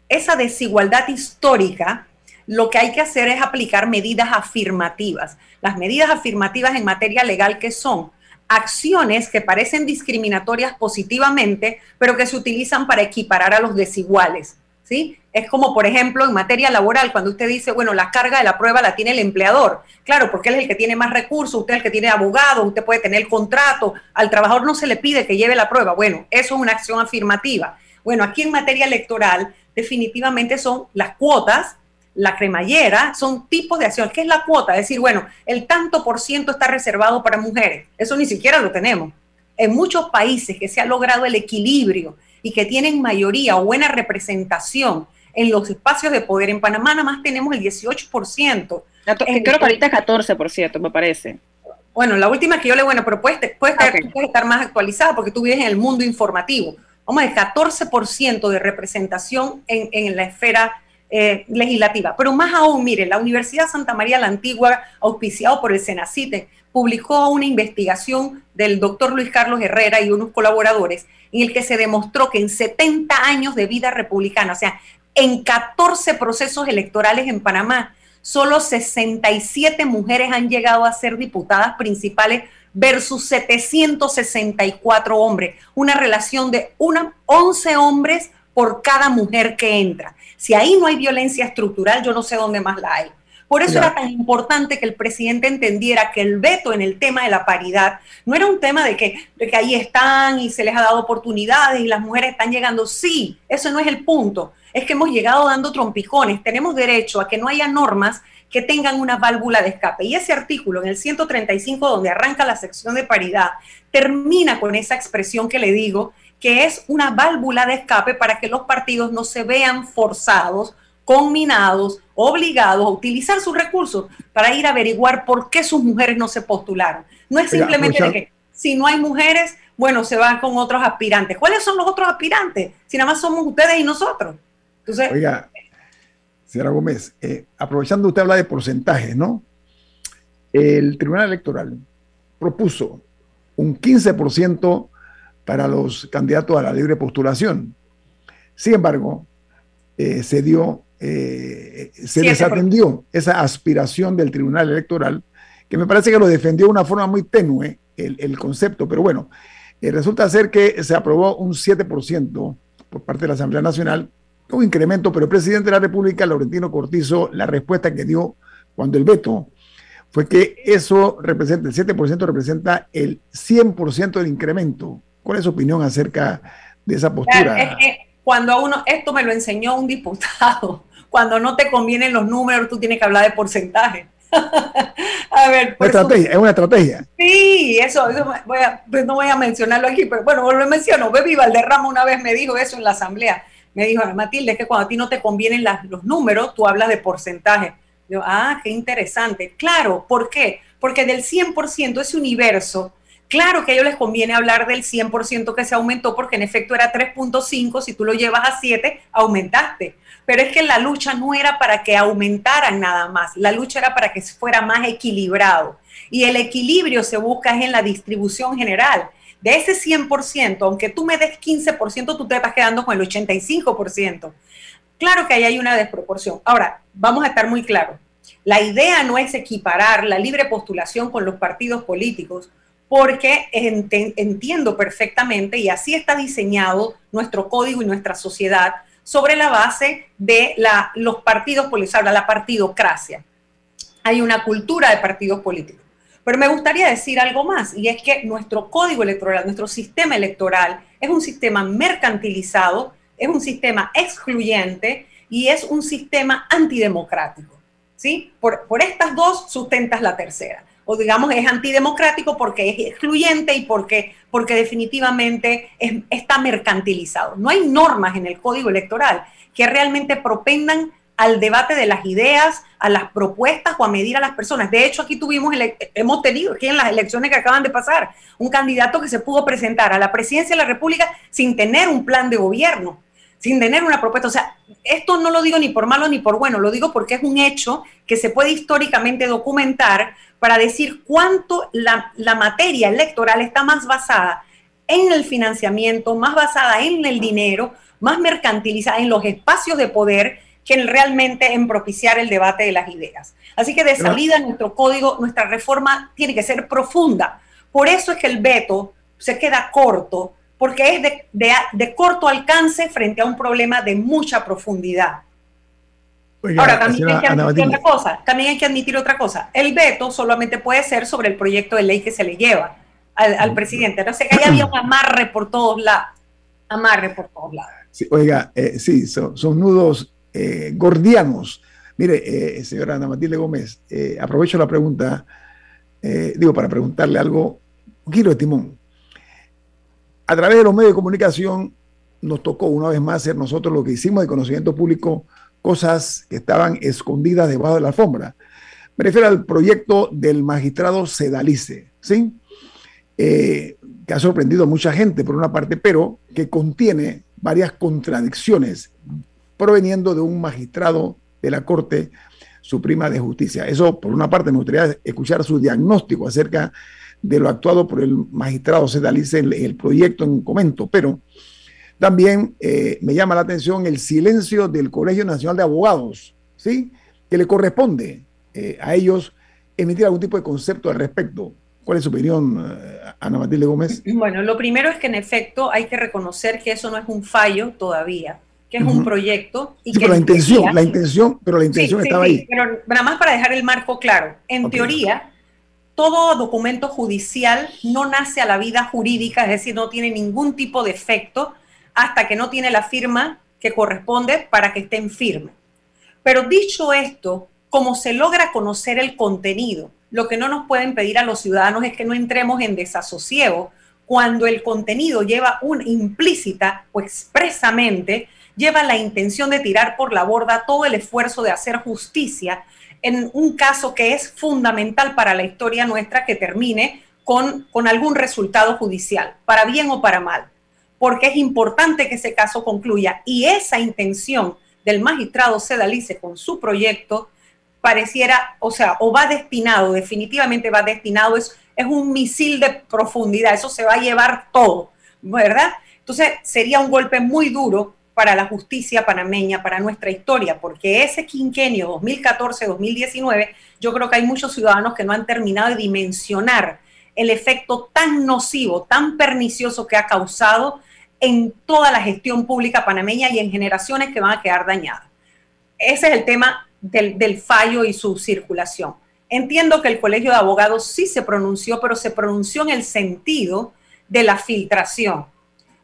H: esa desigualdad histórica lo que hay que hacer es aplicar medidas afirmativas. Las medidas afirmativas en materia legal, que son? Acciones que parecen discriminatorias positivamente, pero que se utilizan para equiparar a los desiguales. ¿Sí? Es como, por ejemplo, en materia laboral, cuando usted dice, bueno, la carga de la prueba la tiene el empleador. Claro, porque él es el que tiene más recursos, usted es el que tiene abogado, usted puede tener el contrato, al trabajador no se le pide que lleve la prueba. Bueno, eso es una acción afirmativa. Bueno, aquí en materia electoral, definitivamente son las cuotas la cremallera, son tipos de acción. ¿Qué es la cuota? Es decir, bueno, el tanto por ciento está reservado para mujeres. Eso ni siquiera lo tenemos. En muchos países que se ha logrado el equilibrio y que tienen mayoría o buena representación en los espacios de poder, en Panamá nada más tenemos el 18%.
B: creo que ahorita es 14%, me parece.
H: Bueno, la última que yo le, bueno, pero puedes, estar, más actualizada porque tú vives en el mundo informativo. Vamos a 14% de representación en, en la esfera eh, legislativa. Pero más aún, mire, la Universidad Santa María la Antigua, auspiciado por el Senacite, publicó una investigación del doctor Luis Carlos Herrera y unos colaboradores en el que se demostró que en 70 años de vida republicana, o sea, en 14 procesos electorales en Panamá, solo 67 mujeres han llegado a ser diputadas principales versus 764 hombres, una relación de una, 11 hombres por cada mujer que entra. Si ahí no hay violencia estructural, yo no sé dónde más la hay. Por eso era tan importante que el presidente entendiera que el veto en el tema de la paridad no era un tema de que, de que ahí están y se les ha dado oportunidades y las mujeres están llegando. Sí, eso no es el punto. Es que hemos llegado dando trompicones. Tenemos derecho a que no haya normas que tengan una válvula de escape. Y ese artículo en el 135, donde arranca la sección de paridad, termina con esa expresión que le digo, que es una válvula de escape para que los partidos no se vean forzados, conminados, obligados a utilizar sus recursos para ir a averiguar por qué sus mujeres no se postularon. No es simplemente de que si no hay mujeres, bueno, se van con otros aspirantes. ¿Cuáles son los otros aspirantes? Si nada más somos ustedes y nosotros.
A: Entonces, Oiga, señora Gómez, eh, aprovechando usted habla de porcentajes, ¿no? El Tribunal Electoral propuso un 15% para los candidatos a la libre postulación. Sin embargo, eh, se dio, eh, se desatendió esa aspiración del Tribunal Electoral, que me parece que lo defendió de una forma muy tenue el, concepto, pero bueno, resulta ser que se aprobó un 7% por parte de la Asamblea Nacional un incremento, pero el presidente de la República, Laurentino Cortizo, la respuesta que dio cuando el veto fue que eso representa, el 7% representa el 100% del incremento. ¿Cuál es su opinión acerca de esa postura?
H: es que cuando a uno, esto me lo enseñó un diputado, [LAUGHS] cuando no te convienen los números, tú tienes que hablar de porcentaje. [LAUGHS]
A: a ver, pues, estrategia, es una estrategia.
H: Sí, eso, voy a, pues no voy a mencionarlo aquí, pero bueno, lo menciono. Baby Valderrama una vez me dijo eso en la asamblea me dijo, Matilde, es que cuando a ti no te convienen los números, tú hablas de porcentaje. Yo, ah, qué interesante. Claro, ¿por qué? Porque del 100% ese universo, claro que a ellos les conviene hablar del 100% que se aumentó, porque en efecto era 3.5, si tú lo llevas a 7, aumentaste. Pero es que la lucha no era para que aumentaran nada más, la lucha era para que fuera más equilibrado. Y el equilibrio se busca en la distribución general de ese 100%, aunque tú me des 15%, tú te vas quedando con el 85%. Claro que ahí hay una desproporción. Ahora, vamos a estar muy claros. La idea no es equiparar la libre postulación con los partidos políticos, porque entiendo perfectamente, y así está diseñado nuestro código y nuestra sociedad, sobre la base de los partidos políticos, la partidocracia. Hay una cultura de partidos políticos. Pero me gustaría decir algo más, y es que nuestro código electoral, nuestro sistema electoral, es un sistema mercantilizado, es un sistema excluyente y es un sistema antidemocrático. ¿sí? Por, por estas dos sustentas la tercera. O digamos, es antidemocrático porque es excluyente y porque, porque definitivamente está mercantilizado. No hay normas en el código electoral que realmente propendan al debate de las ideas, a las propuestas o a medir a las personas. De hecho, aquí tuvimos, hemos tenido aquí en las elecciones que acaban de pasar, un candidato que se pudo presentar a la presidencia de la República sin tener un plan de gobierno, sin tener una propuesta. O sea, esto no lo digo ni por malo ni por bueno, lo digo porque es un hecho que se puede históricamente documentar para decir cuánto la, la materia electoral está más basada en el financiamiento, más basada en el dinero, más mercantilizada en los espacios de poder que realmente en propiciar el debate de las ideas. Así que de salida nuestro código, nuestra reforma tiene que ser profunda. Por eso es que el veto se queda corto, porque es de, corto alcance frente a un problema de mucha profundidad. Ahora, también hay, que admitir otra cosa, también hay que admitir otra cosa. El veto solamente puede ser sobre el proyecto de ley que se le lleva al, presidente. No sé, que ahí había un amarre por todos lados. Amarre por todos lados.
A: oiga, eh, sí, son nudos eh, gordianos. Mire, eh, señora Ana Matilde Gómez, eh, aprovecho la pregunta, digo, para preguntarle algo, un giro de timón. A través de los medios de comunicación nos tocó una vez más ser nosotros lo que hicimos de conocimiento público, cosas que estaban escondidas debajo de la alfombra. Me refiero al proyecto del magistrado Sedalice, ¿sí? que ha sorprendido a mucha gente por una parte, pero que contiene varias contradicciones proveniendo de un magistrado de la Corte Suprema de Justicia. Eso, por una parte, me gustaría escuchar su diagnóstico acerca de lo actuado por el magistrado Sedalice en el proyecto en comento, pero también eh, me llama la atención el silencio del Colegio Nacional de Abogados, ¿sí? Que le corresponde eh, a ellos emitir algún tipo de concepto al respecto. ¿Cuál es su opinión, eh, Ana Matilde Gómez?
H: Bueno, lo primero es que en efecto hay que reconocer que eso no es un fallo todavía que es un proyecto.
A: Y que la intención, la intención, pero la intención estaba ahí.
H: Pero nada más para dejar el marco claro. En teoría, todo documento judicial no nace a la vida jurídica, es decir, no tiene ningún tipo de efecto hasta que no tiene la firma que corresponde para que esté en firme. Pero dicho esto, como se logra conocer el contenido, lo que no nos pueden pedir a los ciudadanos es que no entremos en desasosiego cuando el contenido lleva un implícita o expresamente lleva la intención de tirar por la borda todo el esfuerzo de hacer justicia en un caso que es fundamental para la historia nuestra que termine con algún resultado judicial, para bien o para mal, porque es importante que ese caso concluya y esa intención del magistrado Sedalice con su proyecto pareciera, o sea, o va destinado, definitivamente va destinado, es, es un misil de profundidad, eso se va a llevar todo, ¿verdad? Entonces sería un golpe muy duro para la justicia panameña, para nuestra historia, porque ese quinquenio 2014-2019, yo creo que hay muchos ciudadanos que no han terminado de dimensionar el efecto tan nocivo, tan pernicioso que ha causado en toda la gestión pública panameña y en generaciones que van a quedar dañadas. Ese es el tema del, fallo y su circulación. Entiendo que el Colegio de Abogados sí se pronunció, pero se pronunció en el sentido de la filtración.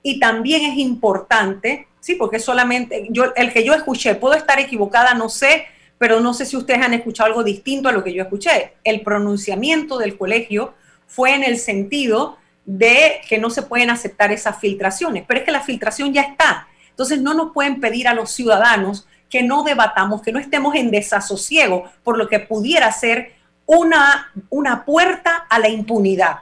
H: Y también es importante Sí, porque solamente yo, el que yo escuché, puedo estar equivocada, no sé, pero no sé si ustedes han escuchado algo distinto a lo que yo escuché. El pronunciamiento del colegio fue en el sentido de que no se pueden aceptar esas filtraciones, pero es que la filtración ya está. Entonces no nos pueden pedir a los ciudadanos que no debatamos, que no estemos en desasosiego por lo que pudiera ser una, una puerta a la impunidad.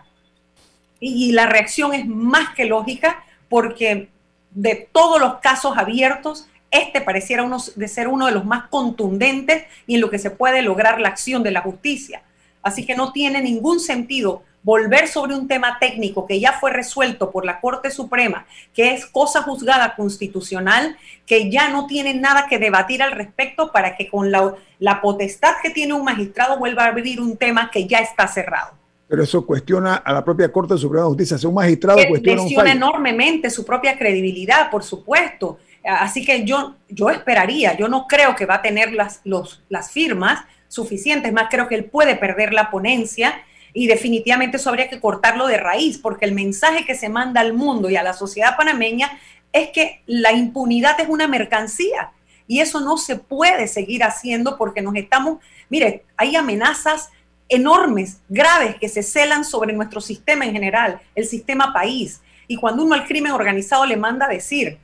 H: y la reacción es más que lógica porque de todos los casos abiertos, este pareciera uno de ser uno de los más contundentes y en lo que se puede lograr la acción de la justicia. Así que no tiene ningún sentido volver sobre un tema técnico que ya fue resuelto por la Corte Suprema, que es cosa juzgada constitucional, que ya no tiene nada que debatir al respecto para que con la, la potestad que tiene un magistrado vuelva a abrir un tema que ya está cerrado
A: pero eso cuestiona a la propia Corte Suprema de Justicia. Si un magistrado cuestiona
H: un enormemente su propia credibilidad, por supuesto. Así que yo, yo esperaría, yo no creo que va a tener las, los, las firmas suficientes, más creo que él puede perder la ponencia y definitivamente eso habría que cortarlo de raíz, porque el mensaje que se manda al mundo y a la sociedad panameña es que la impunidad es una mercancía y eso no se puede seguir haciendo porque nos estamos, mire, hay amenazas enormes, graves, que se celan sobre nuestro sistema en general, el sistema país. Y cuando uno al crimen organizado le manda decir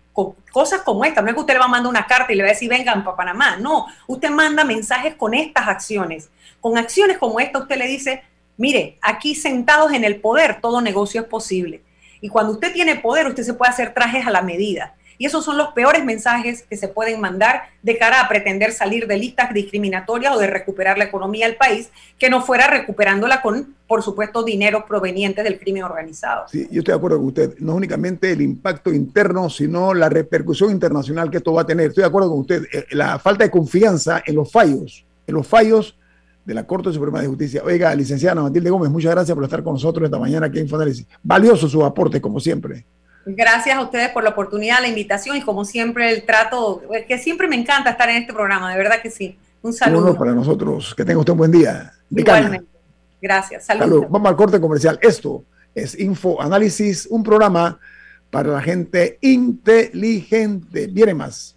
H: cosas como esta, no es que usted le va a mandar una carta y le va a decir vengan para Panamá, no, usted manda mensajes con estas acciones. Con acciones como esta usted le dice, mire, aquí sentados en el poder todo negocio es posible. Y cuando usted tiene poder, usted se puede hacer trajes a la medida. Y esos son los peores mensajes que se pueden mandar de cara a pretender salir de listas discriminatorias o de recuperar la economía del país, que no fuera recuperándola con, por supuesto, dinero proveniente del crimen organizado.
A: Sí, yo estoy de acuerdo con usted. No únicamente el impacto interno, sino la repercusión internacional que esto va a tener. Estoy de acuerdo con usted. Eh, la falta de confianza en los fallos, en los fallos de la Corte Suprema de Justicia. Oiga, licenciada Matilde Gómez, muchas gracias por estar con nosotros esta mañana aquí en Infoanálisis. Valioso su aporte, como siempre.
H: Gracias a ustedes por la oportunidad, la invitación y como siempre el trato, que siempre me encanta estar en este programa, de verdad que sí. Un saludo.
A: para nosotros. Que tenga usted un buen día.
H: Igualmente. Gracias. Saludos.
A: Vamos al corte comercial. Esto es Info Análisis, un programa para la gente inteligente. Viene más.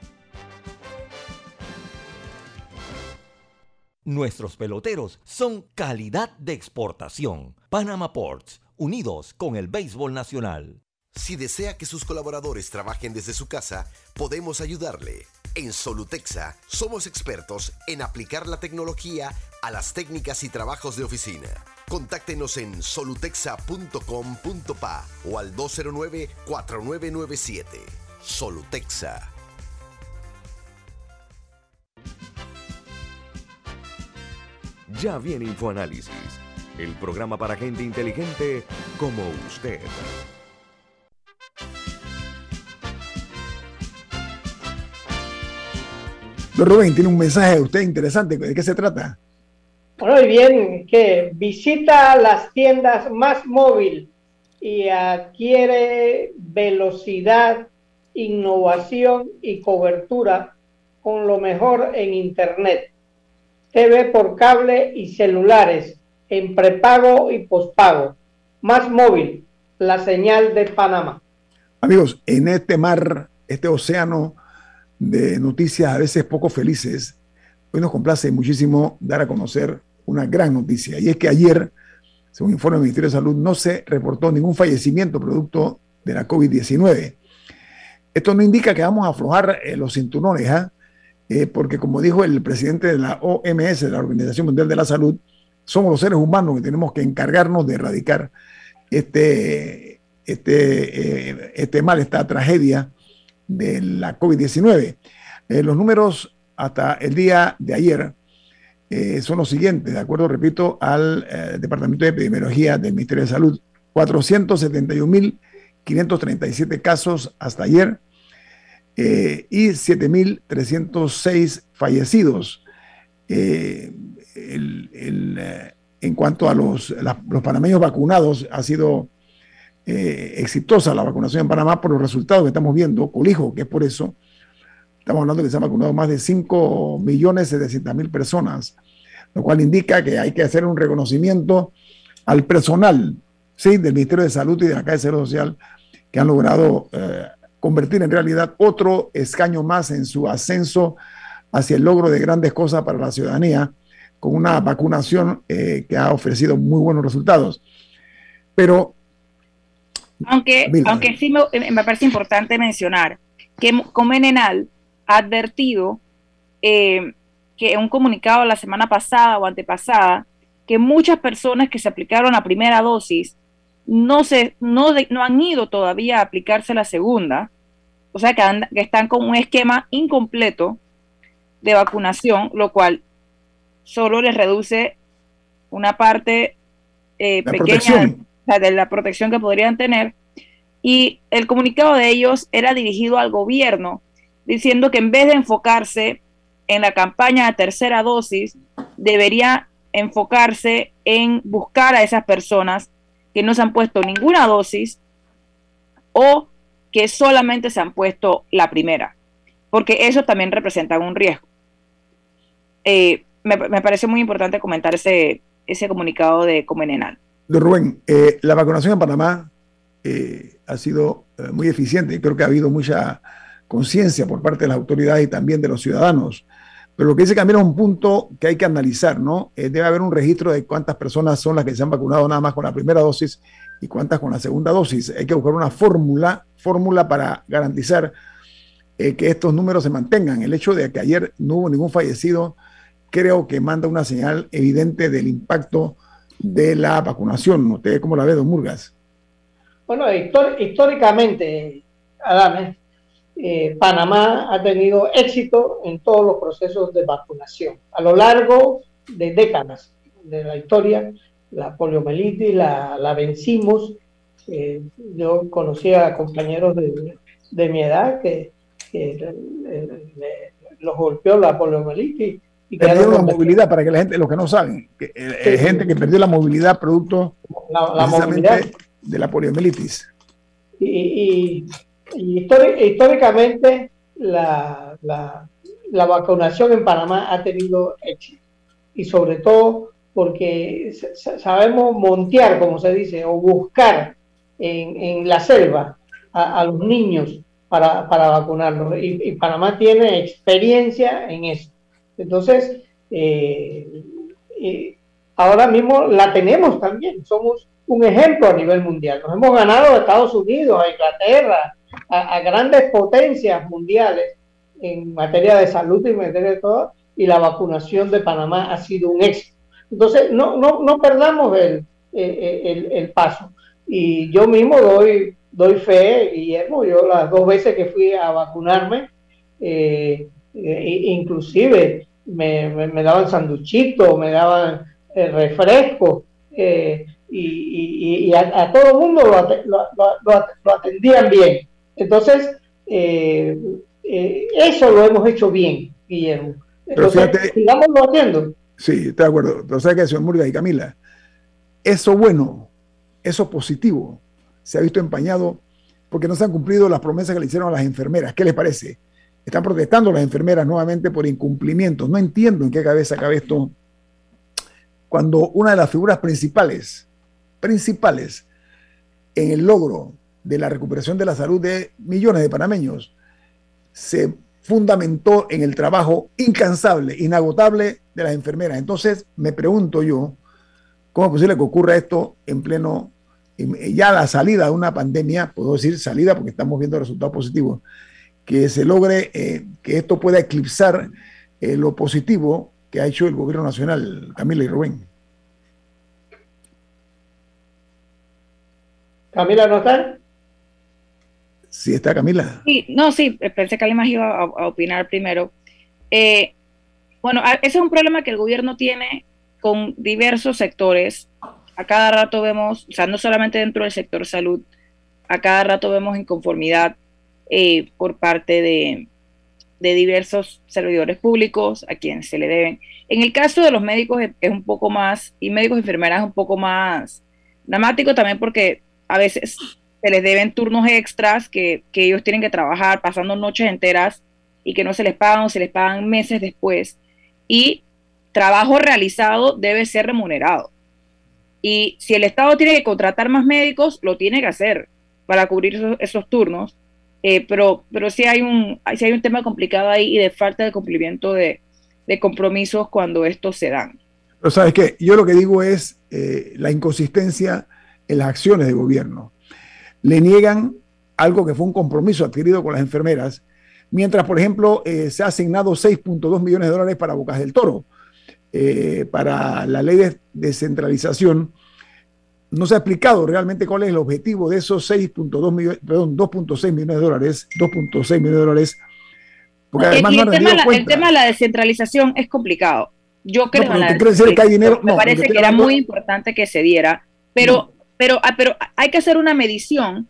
D: Nuestros peloteros son calidad de exportación. Panama Ports, unidos con el béisbol nacional.
K: Si desea que sus colaboradores trabajen desde su casa, podemos ayudarle. En Solutexa somos expertos en aplicar la tecnología a las técnicas y trabajos de oficina. Contáctenos en solutexa.com.pa o al 209-4997. Solutexa.
E: Ya viene InfoAnálisis, el programa para gente inteligente como usted.
A: Don Rubén, tiene un mensaje de usted interesante. ¿De qué se trata?
J: Bueno, y bien, que visita las tiendas más móvil y adquiere velocidad, innovación y cobertura con lo mejor en Internet. TV por cable y celulares en prepago y pospago. Más móvil, la señal de Panamá.
A: Amigos, en este mar, este océano de noticias a veces poco felices, hoy nos complace muchísimo dar a conocer una gran noticia. Y es que ayer, según informe del Ministerio de Salud, no se reportó ningún fallecimiento producto de la COVID-19. Esto no indica que vamos a aflojar eh, los cinturones, ¿ah? Eh, porque como dijo el presidente de la OMS, de la Organización Mundial de la Salud, somos los seres humanos que tenemos que encargarnos de erradicar este, este, eh, este mal, esta tragedia de la COVID-19. Eh, los números hasta el día de ayer son los siguientes, de acuerdo, repito, al Departamento de Epidemiología del Ministerio de Salud, 471.537 casos hasta ayer, eh, y 7.306 fallecidos. Eh, eh, en cuanto a los, los panameños vacunados, ha sido exitosa la vacunación en Panamá por los resultados que estamos viendo, colijo, que es por eso, estamos hablando que se han vacunado más de 5 millones mil personas, lo cual indica que hay que hacer un reconocimiento al personal ¿sí? del Ministerio de Salud y de la Caja de Seguro Social que han logrado convertir en realidad otro escaño más en su ascenso hacia el logro de grandes cosas para la ciudadanía, con una vacunación eh, que ha ofrecido muy buenos resultados. Pero...
B: Aunque, aunque sí me, me, parece importante mencionar que Comenenal ha advertido eh, que en un comunicado la semana pasada o antepasada, que muchas personas que se aplicaron la primera dosis no, se, no, no han ido todavía a aplicarse la segunda, o sea que, están con un esquema incompleto de vacunación, lo cual solo les reduce una parte eh, pequeña de la protección que podrían tener. Y el comunicado de ellos era dirigido al gobierno, diciendo que en vez de enfocarse en la campaña de tercera dosis, debería enfocarse en buscar a esas personas que no se han puesto ninguna dosis o que solamente se han puesto la primera, porque eso también representa un riesgo. Eh, me, parece muy importante comentar ese, ese comunicado de Comenenal.
A: Rubén, eh, la vacunación en Panamá eh, ha sido muy eficiente y creo que ha habido mucha conciencia por parte de las autoridades y también de los ciudadanos. Pero lo que dice cambiar es un punto que hay que analizar, ¿no? debe haber un registro de cuántas personas son las que se han vacunado nada más con la primera dosis y cuántas con la segunda dosis. Hay que buscar una fórmula, fórmula para garantizar eh, que estos números se mantengan. El hecho de que ayer no hubo ningún fallecido, creo que manda una señal evidente del impacto de la vacunación. ¿Usted cómo la ve, don Murgas?
J: Bueno, históricamente, Adame, eh, Panamá ha tenido éxito en todos los procesos de vacunación. A lo largo de décadas de la historia, la poliomielitis la, la vencimos. Eh, yo conocía a compañeros de, de mi edad que, los golpeó la poliomielitis.
A: Y perdieron la movilidad, para que la gente, los que no saben, que, eh, gente que perdió la movilidad producto
J: la, movilidad.
A: de la poliomielitis.
J: Y, históricamente la, la, vacunación en Panamá ha tenido éxito y sobre todo porque sabemos montear, como se dice, o buscar en, la selva a, los niños para, para vacunarlos. Y, Panamá tiene experiencia en eso. Entonces, eh, eh, ahora mismo la tenemos también. Somos un ejemplo a nivel mundial. Nos hemos ganado a Estados Unidos, a Inglaterra, a, grandes potencias mundiales en materia de salud y en materia de todo, y la vacunación de Panamá ha sido un éxito. Entonces, no, no, no perdamos el, el, el, paso. Y yo mismo doy, doy fe, Guillermo, yo las dos veces que fui a vacunarme, eh, eh, inclusive me, me, daban sanduchitos, me daban eh, refrescos, y, y, a, todo el mundo lo, lo, atendían bien. Entonces, eh, eh, eso lo hemos hecho bien, Guillermo. Entonces, sigámoslo haciendo.
A: Sí, estoy de acuerdo. Pero sabe que, señor Murga y Camila, eso bueno, eso positivo, se ha visto empañado porque no se han cumplido las promesas que le hicieron a las enfermeras. ¿Qué les parece? Están protestando las enfermeras nuevamente por incumplimientos. No entiendo en qué cabeza cabe esto cuando una de las figuras principales principales en el logro de la recuperación de la salud de millones de panameños se fundamentó en el trabajo incansable, inagotable de las enfermeras. Entonces, me pregunto yo, ¿cómo es posible que ocurra esto en pleno, ya la salida de una pandemia, puedo decir salida porque estamos viendo resultados positivos, que se logre eh, que esto pueda eclipsar eh, lo positivo que ha hecho el gobierno nacional, Camila y Rubén?
J: Camila, ¿no está?
A: Sí, está Camila.
B: Sí, no, sí, pensé que alguien más iba a, opinar primero. Eh, bueno, ese es un problema que el gobierno tiene con diversos sectores. A cada rato vemos, o sea, no solamente dentro del sector salud, a cada rato vemos inconformidad eh, por parte de, de, diversos servidores públicos a quienes se le deben. En el caso de los médicos es, un poco más, y médicos y enfermeras es un poco más dramático también porque a veces se les deben turnos extras que, ellos tienen que trabajar pasando noches enteras y que no se les pagan o se les pagan meses después. Y trabajo realizado debe ser remunerado. Y si el Estado tiene que contratar más médicos, lo tiene que hacer para cubrir esos, turnos. Eh, pero, pero sí hay, un, sí hay un tema complicado ahí y de falta de cumplimiento de, compromisos cuando estos se dan.
A: Pero sabes que yo lo que digo es eh, la inconsistencia en las acciones de gobierno. Le niegan algo que fue un compromiso adquirido con las enfermeras, mientras, por ejemplo, eh, se ha asignado 6.2 millones de dólares para Bocas del Toro, eh, para la ley de descentralización. No se ha explicado realmente cuál es el objetivo de esos 6.2 millones, perdón, 2.6 millones de dólares, 2.6 millones de dólares.
B: Porque además el, tema, el tema de la descentralización es complicado. Yo creo
A: que hay dinero.
B: Me parece que era muy importante que se diera, pero pero, ah, pero hay que hacer una medición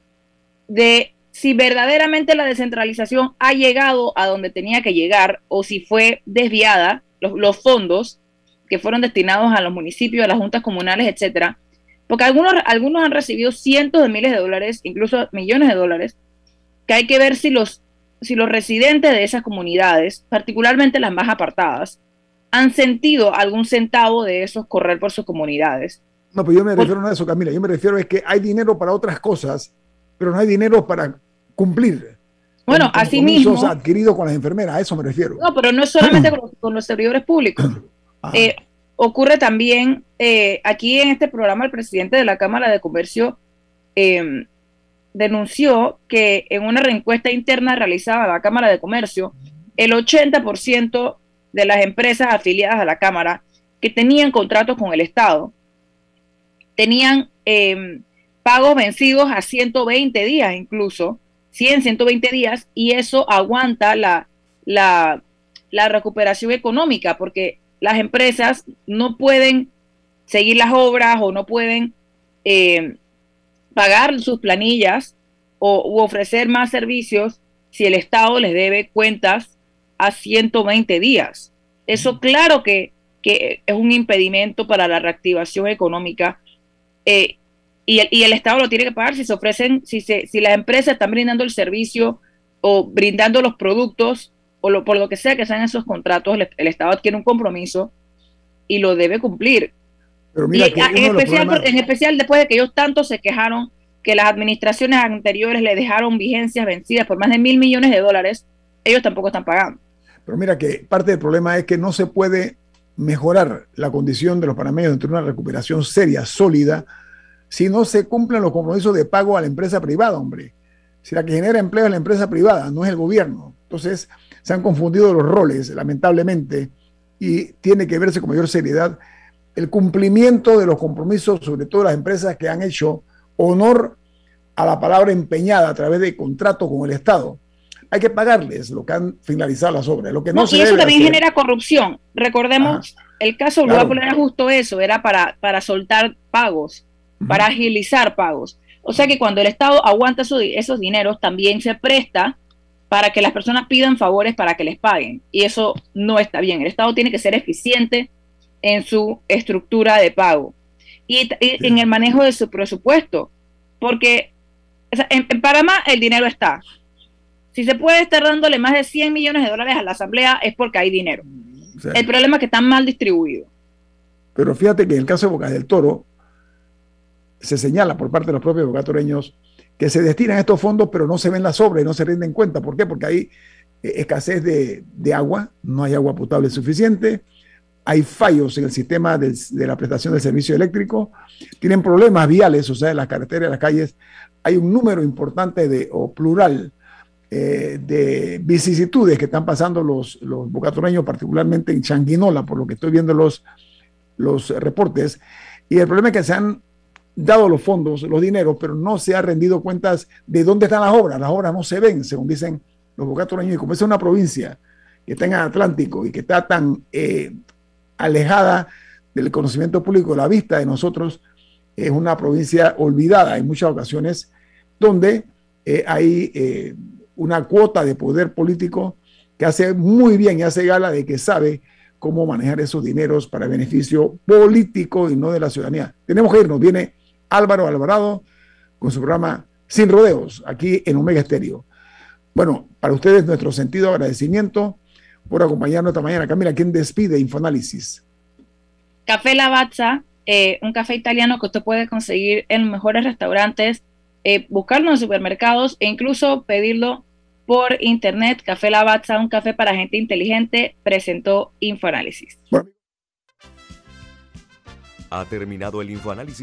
B: de si verdaderamente la descentralización ha llegado a donde tenía que llegar o si fue desviada los, fondos que fueron destinados a los municipios, a las juntas comunales, etcétera. Porque algunos, algunos han recibido cientos de miles de dólares, incluso millones de dólares, que hay que ver si los, si los residentes de esas comunidades, particularmente las más apartadas, han sentido algún centavo de esos correr por sus comunidades.
A: No, pero yo me refiero a eso, Camila. Yo me refiero a que hay dinero para otras cosas, pero no hay dinero para cumplir.
B: Bueno, así mismo.
A: adquiridos con las enfermeras, a eso me refiero.
B: No, pero no es solamente con, los, servidores públicos. [CLEARS THROAT] Ah. Eh, ocurre también, eh, aquí en este programa, el presidente de la Cámara de Comercio em, denunció que en una reencuesta interna realizada a la Cámara de Comercio, el 80% de las empresas afiliadas a la Cámara que tenían contratos con el Estado tenían em, pagos vencidos a 120 días incluso, 100, 120 días, y eso aguanta la, la, recuperación económica, porque las empresas no pueden seguir las obras o no pueden em, pagar sus planillas o u ofrecer más servicios si el Estado les debe cuentas a 120 días. Eso claro que, que es un impedimento para la reactivación económica eh, y el, y el Estado lo tiene que pagar si se ofrecen, si, se, si las empresas están brindando el servicio o brindando los productos o lo, por lo que sea que sean esos contratos, el, Estado adquiere un compromiso y lo debe cumplir. Pero mira en, especial, en especial después de que ellos tanto se quejaron que las administraciones anteriores le dejaron vigencias vencidas por más de mil millones de dólares, ellos tampoco están pagando.
A: Pero mira que parte del problema es que no se puede mejorar la condición de los panameños entre una recuperación seria, sólida, si no se cumplen los compromisos de pago a la empresa privada, hombre. Si la que genera empleo es la empresa privada, no es el gobierno. Entonces, se han confundido los roles, lamentablemente, y tiene que verse con mayor seriedad el cumplimiento de los compromisos, sobre todo las empresas que han hecho honor a la palabra empeñada a través de contratos con el Estado. Hay que pagarles lo que han finalizado las obras. Lo que no,
B: y eso también genera corrupción. Recordemos, el caso claro. era justo eso, era para, para soltar pagos, para agilizar pagos. O sea que cuando el Estado aguanta esos dineros, también se presta para que las personas pidan favores para que les paguen. Y eso no está bien. El Estado tiene que ser eficiente en su estructura de pago y, en el manejo de su presupuesto. Porque en, Panamá el dinero está. Si se puede estar dándole más de 100 millones de dólares a la Asamblea es porque hay dinero. El problema es que están mal distribuidos.
A: Pero fíjate que en el caso de Bocas del Toro se señala por parte de los propios bocatoreños que se destinan estos fondos, pero no se ven las obras y no se rinden cuenta. ¿Por qué? Porque hay eh, escasez de, agua, no hay agua potable suficiente, hay fallos en el sistema de, la prestación del servicio eléctrico, tienen problemas viales, o sea, en las carreteras, en las calles, hay un número importante de, o plural eh, de vicisitudes que están pasando los, los particularmente en Changuinola, por lo que estoy viendo los, los reportes. Y el problema es que se han dado los fondos, los dineros, pero no se ha rendido cuentas de dónde están las obras. Las obras no se ven, según dicen los bocatoreños. Y como es una provincia que está en el Atlántico y que está tan eh, alejada del conocimiento público, la vista de nosotros, es una provincia olvidada en muchas ocasiones, donde eh, hay una cuota de poder político que hace muy bien y hace gala de que sabe cómo manejar esos dineros para beneficio político y no de la ciudadanía. Tenemos que irnos, viene Álvaro Alvarado con su programa Sin Rodeos, aquí en Omega Estéreo. Bueno, para ustedes nuestro sentido de agradecimiento por acompañarnos esta mañana. Camila, ¿quién despide Infoanálisis?
B: Café Lavazza, eh, un café italiano que usted puede conseguir en mejores restaurantes, eh, buscarlo en supermercados e incluso pedirlo por internet. Café Lavazza, un café para gente inteligente, presentó Infoanálisis.
E: Ha terminado el Infoanálisis